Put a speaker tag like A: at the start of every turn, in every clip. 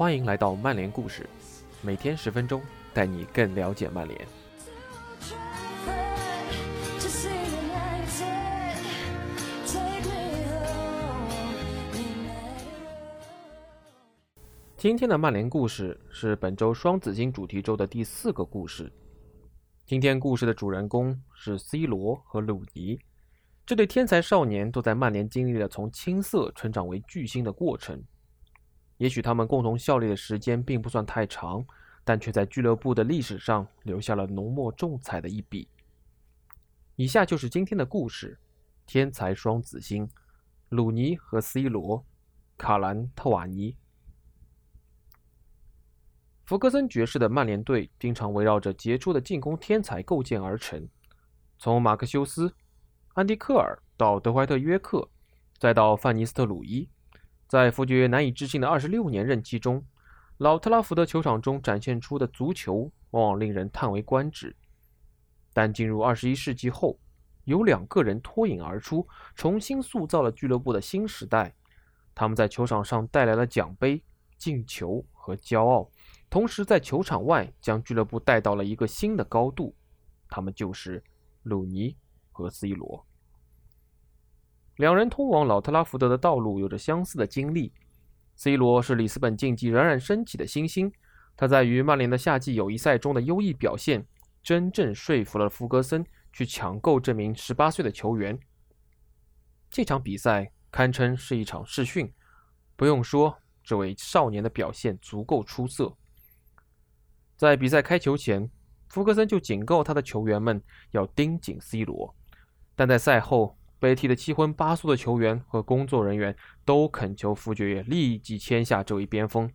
A: 欢迎来到曼联故事，每天十分钟，带你更了解曼联。今天的曼联故事是本周双子星主题周的第四个故事。今天故事的主人公是 C 罗和鲁尼，这对天才少年都在曼联经历了从青涩成长为巨星的过程。也许他们共同效力的时间并不算太长，但却在俱乐部的历史上留下了浓墨重彩的一笔。以下就是今天的故事：天才双子星鲁尼和 C 罗，卡兰特瓦尼。福格森爵士的曼联队经常围绕着杰出的进攻天才构建而成，从马克修斯、安迪克尔到德怀特约克，再到范尼斯特鲁伊，在福爵难以置信的二十六年任期中，老特拉福德球场中展现出的足球往往令人叹为观止。但进入二十一世纪后，有两个人脱颖而出，重新塑造了俱乐部的新时代。他们在球场上带来了奖杯、进球和骄傲。同时，在球场外将俱乐部带到了一个新的高度。他们就是鲁尼和 C 罗。两人通往老特拉福德的道路有着相似的经历。C 罗是里斯本竞技冉冉升起的新星，他在与曼联的夏季友谊赛中的优异表现，真正说服了福格森去抢购这名十八岁的球员。这场比赛堪称是一场试训，不用说，这位少年的表现足够出色。在比赛开球前，福格森就警告他的球员们要盯紧 C 罗。但在赛后，被踢得七荤八素的球员和工作人员都恳求福爵爷立即签下这位边锋。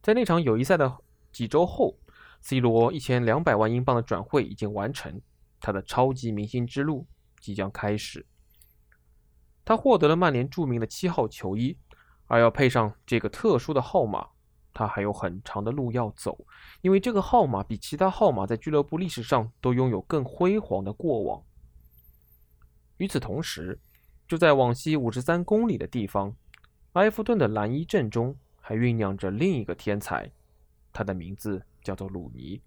A: 在那场友谊赛的几周后，C 罗一千两百万英镑的转会已经完成，他的超级明星之路即将开始。他获得了曼联著名的七号球衣，而要配上这个特殊的号码。他还有很长的路要走，因为这个号码比其他号码在俱乐部历史上都拥有更辉煌的过往。与此同时，就在往西五十三公里的地方，埃弗顿的蓝衣阵中还酝酿着另一个天才，他的名字叫做鲁尼。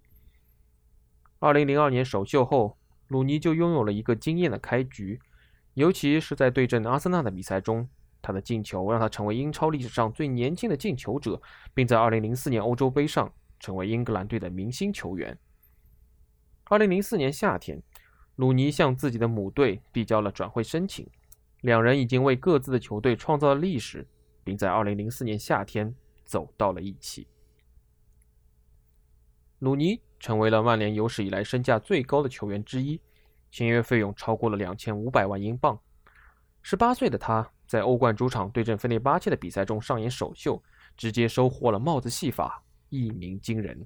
A: 二零零二年首秀后，鲁尼就拥有了一个惊艳的开局，尤其是在对阵阿森纳的比赛中。他的进球让他成为英超历史上最年轻的进球者，并在2004年欧洲杯上成为英格兰队的明星球员。2004年夏天，鲁尼向自己的母队递交了转会申请，两人已经为各自的球队创造了历史，并在2004年夏天走到了一起。鲁尼成为了曼联有史以来身价最高的球员之一，签约费用超过了2500万英镑。18岁的他。在欧冠主场对阵费内巴切的比赛中上演首秀，直接收获了帽子戏法，一鸣惊人。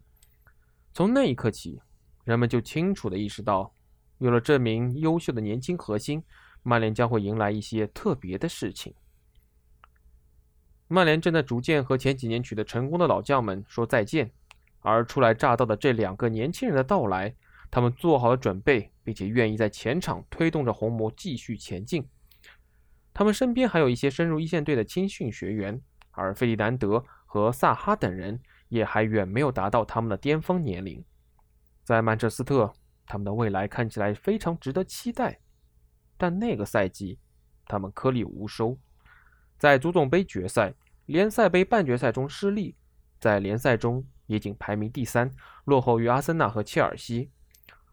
A: 从那一刻起，人们就清楚地意识到，有了这名优秀的年轻核心，曼联将会迎来一些特别的事情。曼联正在逐渐和前几年取得成功的老将们说再见，而初来乍到的这两个年轻人的到来，他们做好了准备，并且愿意在前场推动着红魔继续前进。他们身边还有一些深入一线队的青训学员，而费迪南德和萨哈等人也还远没有达到他们的巅峰年龄。在曼彻斯特，他们的未来看起来非常值得期待。但那个赛季，他们颗粒无收，在足总杯决赛、联赛杯半决赛中失利，在联赛中也仅排名第三，落后于阿森纳和切尔西。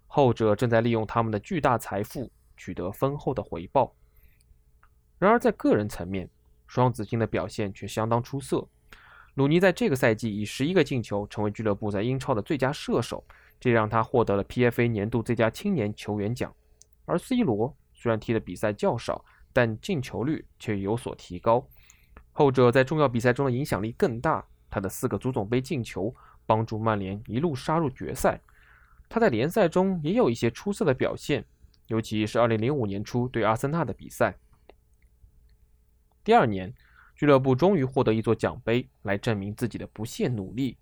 A: 后者正在利用他们的巨大财富取得丰厚的回报。然而，在个人层面，双子星的表现却相当出色。鲁尼在这个赛季以十一个进球，成为俱乐部在英超的最佳射手，这让他获得了 PFA 年度最佳青年球员奖。而 C 罗虽然踢的比赛较少，但进球率却有所提高。后者在重要比赛中的影响力更大，他的四个足总杯进球帮助曼联一路杀入决赛。他在联赛中也有一些出色的表现，尤其是2005年初对阿森纳的比赛。第二年，俱乐部终于获得一座奖杯来证明自己的不懈努力。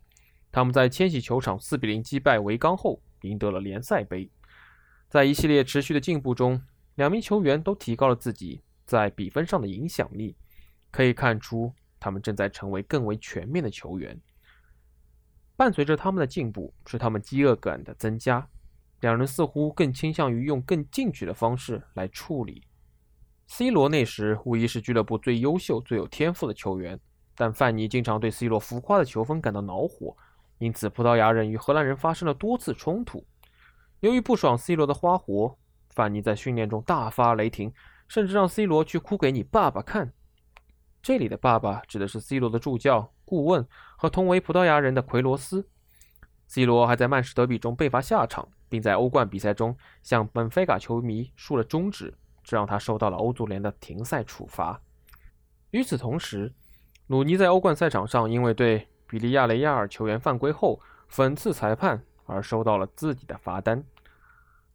A: 他们在千禧球场4比0击败维冈后，赢得了联赛杯。在一系列持续的进步中，两名球员都提高了自己在比分上的影响力。可以看出，他们正在成为更为全面的球员。伴随着他们的进步，是他们饥饿感的增加。两人似乎更倾向于用更进取的方式来处理。C 罗那时无疑是俱乐部最优秀、最有天赋的球员，但范尼经常对 C 罗浮夸的球风感到恼火，因此葡萄牙人与荷兰人发生了多次冲突。由于不爽 C 罗的花活，范尼在训练中大发雷霆，甚至让 C 罗去哭给你爸爸看。这里的“爸爸”指的是 C 罗的助教、顾问和同为葡萄牙人的奎罗斯。C 罗还在曼市德比中被罚下场，并在欧冠比赛中向本菲卡球迷竖了中指，这让他受到了欧足联的停赛处罚。与此同时，鲁尼在欧冠赛场上因为对比利亚雷亚尔球员犯规后讽刺裁判而收到了自己的罚单。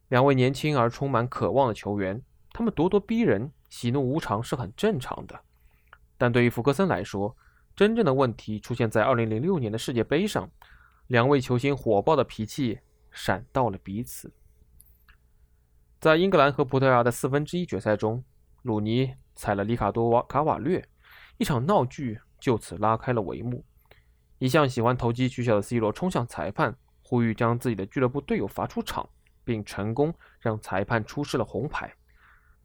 A: 两位年轻而充满渴望的球员，他们咄咄逼人、喜怒无常是很正常的。但对于福格森来说，真正的问题出现在2006年的世界杯上，两位球星火爆的脾气闪到了彼此。在英格兰和葡萄牙的四分之一决赛中，鲁尼踩了里卡多瓦卡瓦略，一场闹剧就此拉开了帷幕。一向喜欢投机取巧的 C 罗冲向裁判，呼吁将自己的俱乐部队友罚出场，并成功让裁判出示了红牌。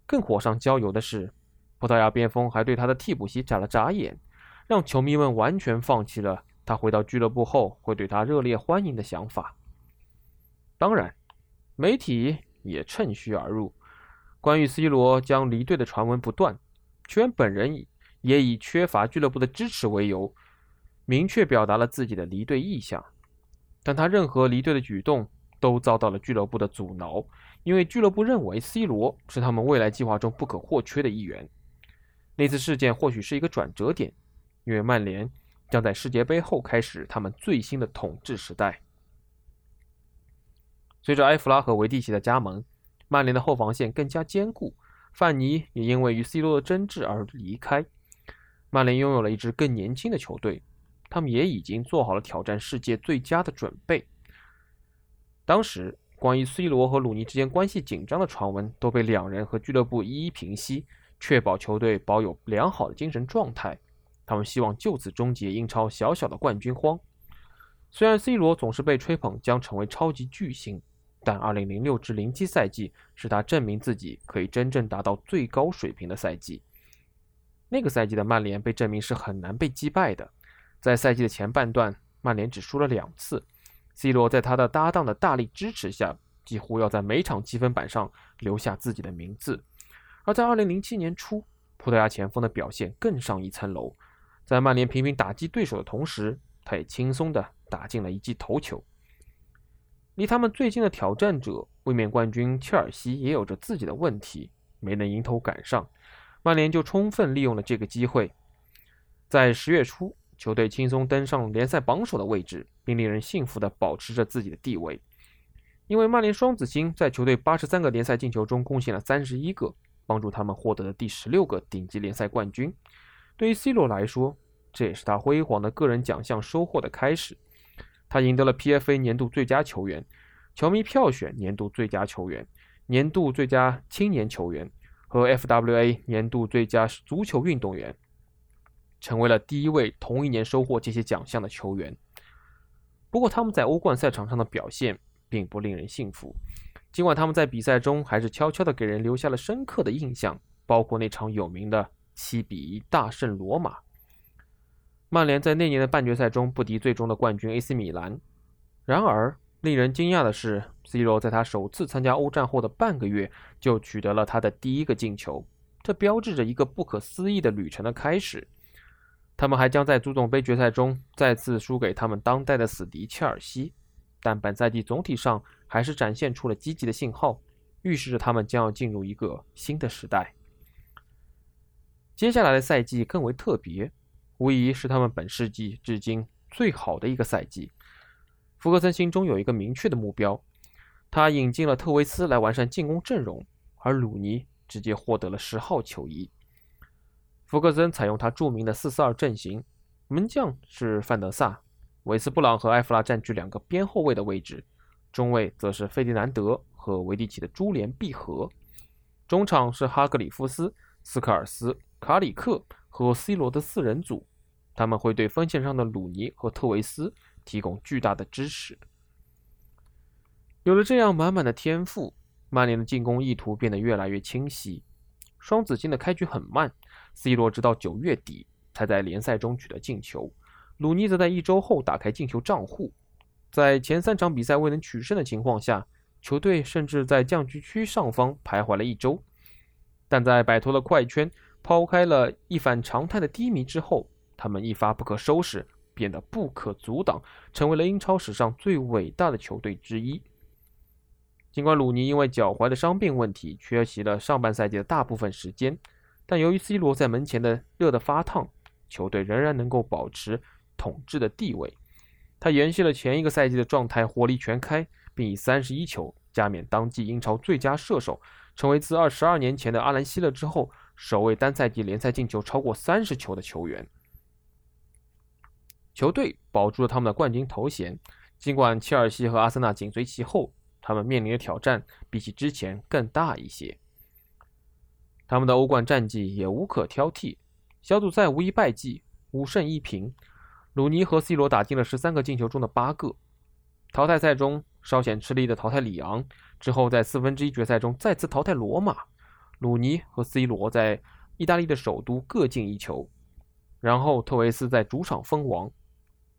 A: 更火上浇油的是。葡萄牙边锋还对他的替补席眨了眨眼，让球迷们完全放弃了他回到俱乐部后会对他热烈欢迎的想法。当然，媒体也趁虚而入，关于 C 罗将离队的传闻不断，球员本人也以缺乏俱乐部的支持为由，明确表达了自己的离队意向。但他任何离队的举动都遭到了俱乐部的阻挠，因为俱乐部认为 C 罗是他们未来计划中不可或缺的一员。那次事件或许是一个转折点，因为曼联将在世界杯后开始他们最新的统治时代。随着埃弗拉和维蒂奇的加盟，曼联的后防线更加坚固。范尼也因为与 C 罗的争执而离开。曼联拥有了一支更年轻的球队，他们也已经做好了挑战世界最佳的准备。当时，关于 C 罗和鲁尼之间关系紧张的传闻都被两人和俱乐部一一平息。确保球队保有良好的精神状态，他们希望就此终结英超小小的冠军荒。虽然 C 罗总是被吹捧将成为超级巨星，但2006至07赛季是他证明自己可以真正达到最高水平的赛季。那个赛季的曼联被证明是很难被击败的。在赛季的前半段，曼联只输了两次，C 罗在他的搭档的大力支持下，几乎要在每场积分板上留下自己的名字。而在2007年初，葡萄牙前锋的表现更上一层楼。在曼联频频打击对手的同时，他也轻松地打进了一记头球。离他们最近的挑战者卫冕冠军切尔西也有着自己的问题，没能迎头赶上。曼联就充分利用了这个机会，在十月初，球队轻松登上联赛榜首的位置，并令人信服地保持着自己的地位。因为曼联双子星在球队八十三个联赛进球中贡献了三十一个。帮助他们获得了第十六个顶级联赛冠军。对于 C 罗来说，这也是他辉煌的个人奖项收获的开始。他赢得了 PFA 年度最佳球员、球迷票选年度最佳球员、年度最佳青年球员和 FWA 年度最佳足球运动员，成为了第一位同一年收获这些奖项的球员。不过，他们在欧冠赛场上的表现并不令人信服。尽管他们在比赛中还是悄悄地给人留下了深刻的印象，包括那场有名的七比一大胜罗马。曼联在那年的半决赛中不敌最终的冠军 AC 米兰。然而，令人惊讶的是，C 罗在他首次参加欧战后的半个月就取得了他的第一个进球，这标志着一个不可思议的旅程的开始。他们还将在足总杯决赛中再次输给他们当代的死敌切尔西。但本赛季总体上还是展现出了积极的信号，预示着他们将要进入一个新的时代。接下来的赛季更为特别，无疑是他们本世纪至今最好的一个赛季。福格森心中有一个明确的目标，他引进了特维斯来完善进攻阵容，而鲁尼直接获得了十号球衣。福格森采用他著名的四四二阵型，门将是范德萨。韦斯布朗和埃弗拉占据两个边后卫的位置，中卫则是费迪南德和维蒂奇的珠联璧合，中场是哈格里夫斯、斯科尔斯、卡里克和 C 罗的四人组，他们会对锋线上的鲁尼和特维斯提供巨大的支持。有了这样满满的天赋，曼联的进攻意图变得越来越清晰。双子星的开局很慢，C 罗直到九月底才在联赛中取得进球，鲁尼则在一周后打开进球账户。在前三场比赛未能取胜的情况下，球队甚至在降级区上方徘徊了一周。但在摆脱了快圈、抛开了一反常态的低迷之后，他们一发不可收拾，变得不可阻挡，成为了英超史上最伟大的球队之一。尽管鲁尼因为脚踝的伤病问题缺席了上半赛季的大部分时间，但由于 C 罗在门前的热得发烫，球队仍然能够保持统治的地位。他延续了前一个赛季的状态，火力全开，并以三十一球加冕当季英超最佳射手，成为自二十二年前的阿兰·希勒之后首位单赛季联赛进球超过三十球的球员。球队保住了他们的冠军头衔，尽管切尔西和阿森纳紧随其后。他们面临的挑战比起之前更大一些。他们的欧冠战绩也无可挑剔，小组赛无一败绩，五胜一平。鲁尼和 C 罗打进了十三个进球中的八个。淘汰赛中稍显吃力的淘汰里昂之后，在四分之一决赛中再次淘汰罗马。鲁尼和 C 罗在意大利的首都各进一球，然后特维斯在主场封王。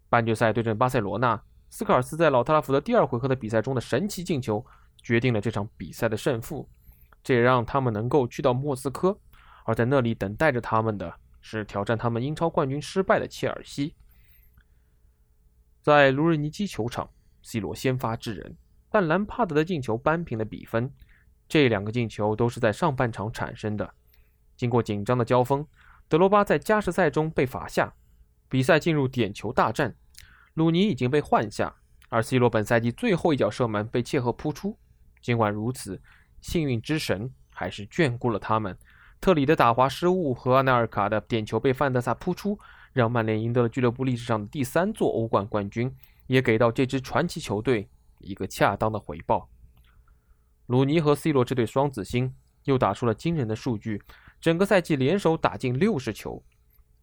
A: 半决赛对阵巴塞罗那。斯科尔斯在老特拉福德第二回合的比赛中的神奇进球，决定了这场比赛的胜负。这也让他们能够去到莫斯科，而在那里等待着他们的是挑战他们英超冠军失败的切尔西。在卢日尼基球场，C 罗先发制人，但兰帕德的进球扳平了比分。这两个进球都是在上半场产生的。经过紧张的交锋，德罗巴在加时赛中被罚下，比赛进入点球大战。鲁尼已经被换下，而 C 罗本赛季最后一脚射门被切赫扑出。尽管如此，幸运之神还是眷顾了他们。特里的打滑失误和阿纳尔卡的点球被范德萨扑出，让曼联赢得了俱乐部历史上的第三座欧冠冠军，也给到这支传奇球队一个恰当的回报。鲁尼和 C 罗这对双子星又打出了惊人的数据，整个赛季联手打进六十球。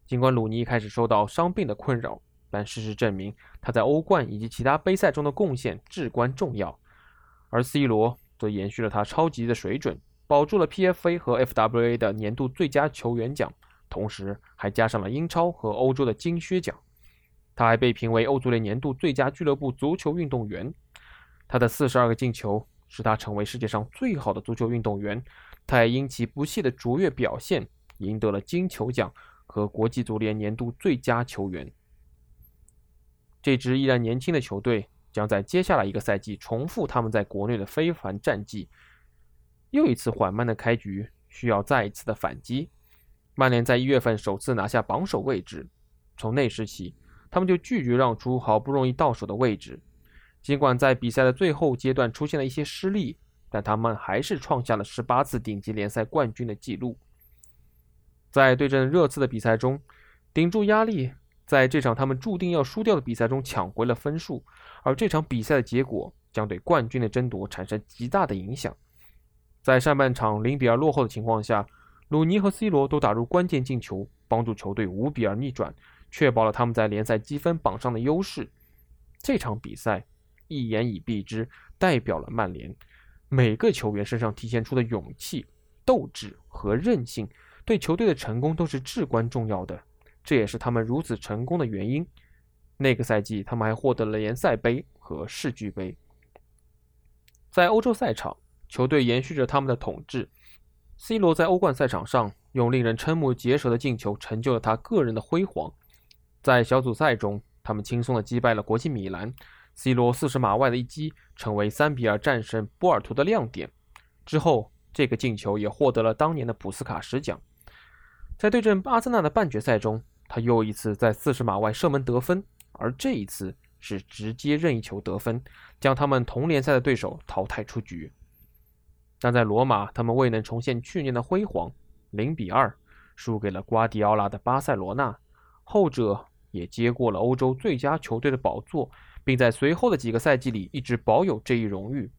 A: 尽管鲁尼一开始受到伤病的困扰，但事实证明，他在欧冠以及其他杯赛中的贡献至关重要，而 C 罗则延续了他超级的水准，保住了 PFA 和 FWA 的年度最佳球员奖，同时还加上了英超和欧洲的金靴奖。他还被评为欧足联年度最佳俱乐部足球运动员。他的四十二个进球使他成为世界上最好的足球运动员。他也因其不懈的卓越表现，赢得了金球奖和国际足联年度最佳球员。这支依然年轻的球队将在接下来一个赛季重复他们在国内的非凡战绩。又一次缓慢的开局需要再一次的反击。曼联在一月份首次拿下榜首位置，从那时起，他们就拒绝让出好不容易到手的位置。尽管在比赛的最后阶段出现了一些失利，但他们还是创下了十八次顶级联赛冠军的记录。在对阵热刺的比赛中，顶住压力。在这场他们注定要输掉的比赛中抢回了分数，而这场比赛的结果将对冠军的争夺产生极大的影响。在上半场零比二落后的情况下，鲁尼和 C 罗都打入关键进球，帮助球队五比二逆转，确保了他们在联赛积分榜上的优势。这场比赛一言以蔽之，代表了曼联每个球员身上体现出的勇气、斗志和韧性，对球队的成功都是至关重要的。这也是他们如此成功的原因。那个赛季，他们还获得了联赛杯和世俱杯。在欧洲赛场，球队延续着他们的统治。C 罗在欧冠赛场上用令人瞠目结舌的进球，成就了他个人的辉煌。在小组赛中，他们轻松地击败了国际米兰。C 罗四十码外的一击，成为三比二战胜波尔图的亮点。之后，这个进球也获得了当年的普斯卡什奖。在对阵阿森纳的半决赛中，他又一次在四十码外射门得分，而这一次是直接任意球得分，将他们同联赛的对手淘汰出局。但在罗马，他们未能重现去年的辉煌，零比二输给了瓜迪奥拉的巴塞罗那，后者也接过了欧洲最佳球队的宝座，并在随后的几个赛季里一直保有这一荣誉。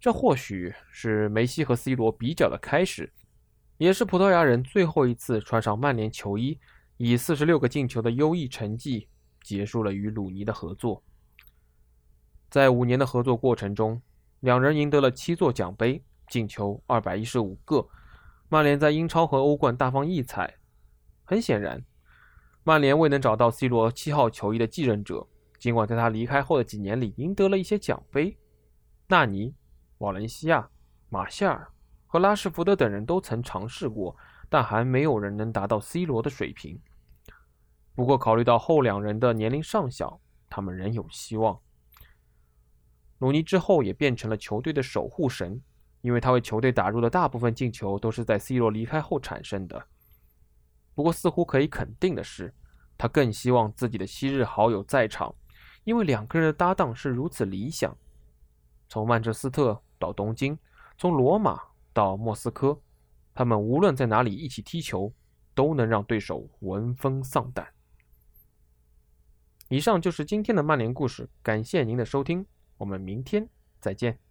A: 这或许是梅西和 C 罗比较的开始，也是葡萄牙人最后一次穿上曼联球衣。以四十六个进球的优异成绩结束了与鲁尼的合作。在五年的合作过程中，两人赢得了七座奖杯，进球二百一十五个。曼联在英超和欧冠大放异彩。很显然，曼联未能找到 C 罗七号球衣的继任者。尽管在他离开后的几年里赢得了一些奖杯，纳尼、瓦伦西亚、马夏尔和拉什福德等人都曾尝试过，但还没有人能达到 C 罗的水平。不过，考虑到后两人的年龄尚小，他们仍有希望。鲁尼之后也变成了球队的守护神，因为他为球队打入的大部分进球都是在 C 罗离开后产生的。不过，似乎可以肯定的是，他更希望自己的昔日好友在场。因为两个人的搭档是如此理想，从曼彻斯特到东京，从罗马到莫斯科，他们无论在哪里一起踢球，都能让对手闻风丧胆。以上就是今天的曼联故事，感谢您的收听，我们明天再见。